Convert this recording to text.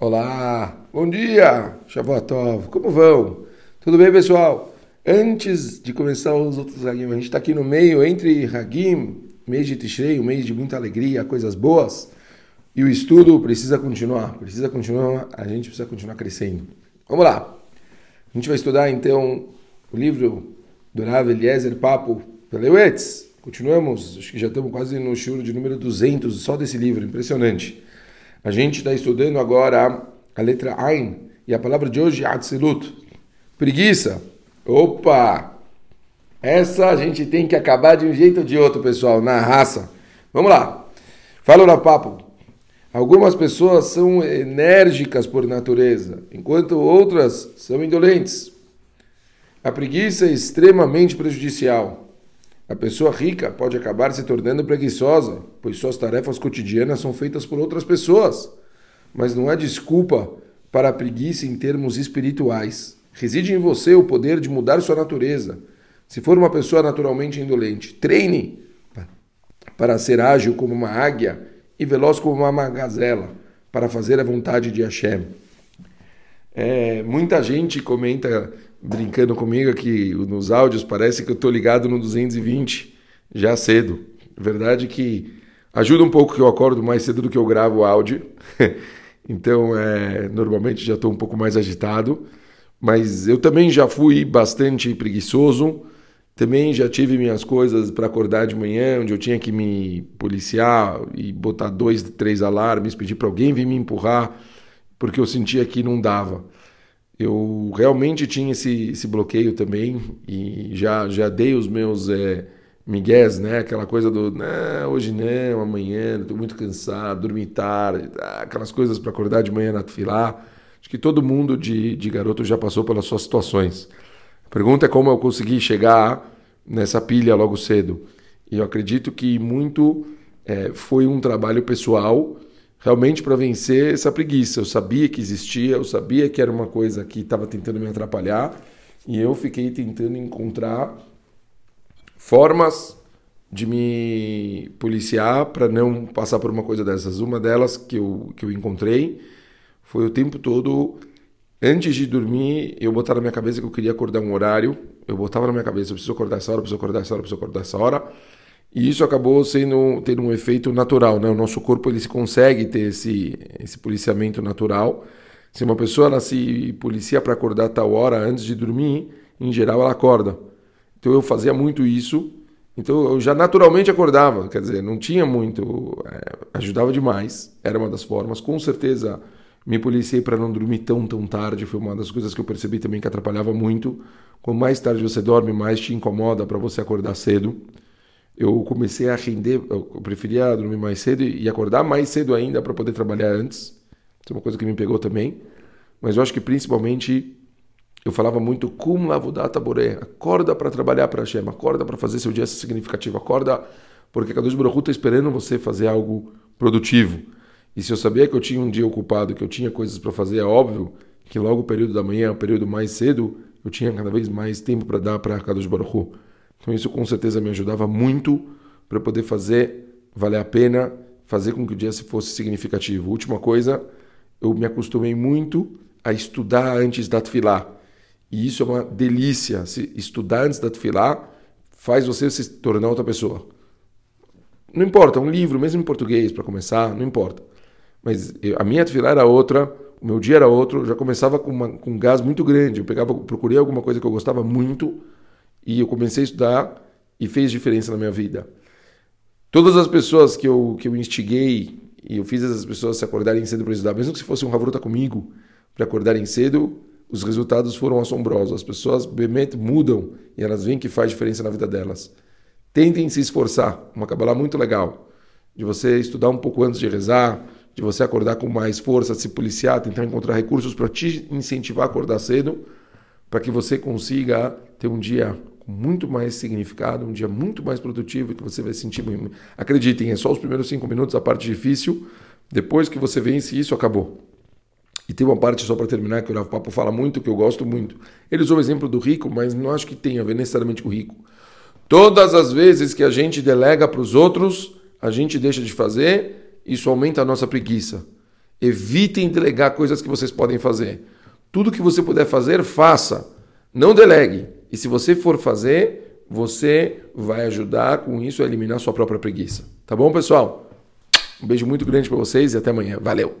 Olá, bom dia, Shavuotov, como vão? Tudo bem, pessoal? Antes de começar os outros Hagim, a gente está aqui no meio entre Hagim, mês de Tishrei, um mês de muita alegria, coisas boas, e o estudo precisa continuar, precisa continuar, a gente precisa continuar crescendo. Vamos lá, a gente vai estudar então o livro do Rav Eliezer Papo Peleuetz. Continuamos, acho que já estamos quase no churo de número 200 só desse livro, impressionante. A gente está estudando agora a letra Ain e a palavra de hoje é Atzilut. Preguiça. Opa! Essa a gente tem que acabar de um jeito ou de outro, pessoal, na raça. Vamos lá. Fala na papo. Algumas pessoas são enérgicas por natureza, enquanto outras são indolentes. A preguiça é extremamente prejudicial. A pessoa rica pode acabar se tornando preguiçosa, pois suas tarefas cotidianas são feitas por outras pessoas. Mas não há desculpa para a preguiça em termos espirituais. Reside em você o poder de mudar sua natureza. Se for uma pessoa naturalmente indolente, treine para ser ágil como uma águia e veloz como uma gazela, para fazer a vontade de Hashem. É, muita gente comenta brincando comigo que nos áudios parece que eu estou ligado no 220 já cedo. Verdade que ajuda um pouco que eu acordo mais cedo do que eu gravo áudio. então, é, normalmente já estou um pouco mais agitado. Mas eu também já fui bastante preguiçoso. Também já tive minhas coisas para acordar de manhã, onde eu tinha que me policiar e botar dois, três alarmes, pedir para alguém vir me empurrar, porque eu sentia que não dava eu realmente tinha esse, esse bloqueio também e já, já dei os meus é, migués, né? Aquela coisa do não, hoje não, amanhã, estou muito cansado, dormir tarde, tá? aquelas coisas para acordar de manhã na filar. Acho que todo mundo de, de garoto já passou pelas suas situações. A pergunta é como eu consegui chegar nessa pilha logo cedo. E eu acredito que muito é, foi um trabalho pessoal realmente para vencer essa preguiça. Eu sabia que existia, eu sabia que era uma coisa que estava tentando me atrapalhar e eu fiquei tentando encontrar formas de me policiar para não passar por uma coisa dessas. Uma delas que eu, que eu encontrei foi o tempo todo, antes de dormir, eu botar na minha cabeça que eu queria acordar um horário. Eu botava na minha cabeça, eu preciso acordar essa hora, preciso acordar essa hora, preciso acordar essa hora. E isso acabou sendo tendo um efeito natural, né? O nosso corpo ele consegue ter esse esse policiamento natural. Se uma pessoa ela se policia para acordar tal hora antes de dormir, em geral ela acorda. Então eu fazia muito isso. Então eu já naturalmente acordava, quer dizer, não tinha muito, é, ajudava demais. Era uma das formas. Com certeza me policiei para não dormir tão tão tarde. Foi uma das coisas que eu percebi também que atrapalhava muito. Quanto mais tarde você dorme, mais te incomoda para você acordar cedo eu comecei a render, eu preferia dormir mais cedo e acordar mais cedo ainda para poder trabalhar antes. Isso é uma coisa que me pegou também. Mas eu acho que principalmente eu falava muito cum lavudata boré. Acorda para trabalhar para Hashem, acorda para fazer seu dia significativo, acorda porque Kadosh Baruch está esperando você fazer algo produtivo. E se eu sabia que eu tinha um dia ocupado, que eu tinha coisas para fazer, é óbvio que logo o período da manhã, o período mais cedo, eu tinha cada vez mais tempo para dar para Kadosh Baruch então isso com certeza me ajudava muito para poder fazer valer a pena, fazer com que o dia fosse significativo. Última coisa, eu me acostumei muito a estudar antes da tefilá. E isso é uma delícia. Se estudar antes da tefilá faz você se tornar outra pessoa. Não importa, um livro, mesmo em português, para começar, não importa. Mas a minha tefilá era outra, o meu dia era outro, já começava com, uma, com um gás muito grande. Eu pegava, procurei alguma coisa que eu gostava muito, e eu comecei a estudar e fez diferença na minha vida. Todas as pessoas que eu, que eu instiguei e eu fiz essas pessoas se acordarem cedo para estudar, mesmo que se fosse um Havruta comigo, para acordarem cedo, os resultados foram assombrosos. As pessoas realmente mudam e elas veem que faz diferença na vida delas. Tentem se esforçar, uma Kabbalah muito legal, de você estudar um pouco antes de rezar, de você acordar com mais força, se policiar, tentar encontrar recursos para te incentivar a acordar cedo, para que você consiga ter um dia com muito mais significado, um dia muito mais produtivo, que você vai sentir. Acreditem, é só os primeiros cinco minutos a parte difícil. Depois que você vence isso, acabou. E tem uma parte só para terminar que o Rav Papo fala muito, que eu gosto muito. Ele usou o exemplo do rico, mas não acho que tenha a ver necessariamente com o rico. Todas as vezes que a gente delega para os outros, a gente deixa de fazer, isso aumenta a nossa preguiça. Evitem delegar coisas que vocês podem fazer. Tudo que você puder fazer, faça. Não delegue. E se você for fazer, você vai ajudar com isso a eliminar sua própria preguiça. Tá bom, pessoal? Um beijo muito grande para vocês e até amanhã. Valeu!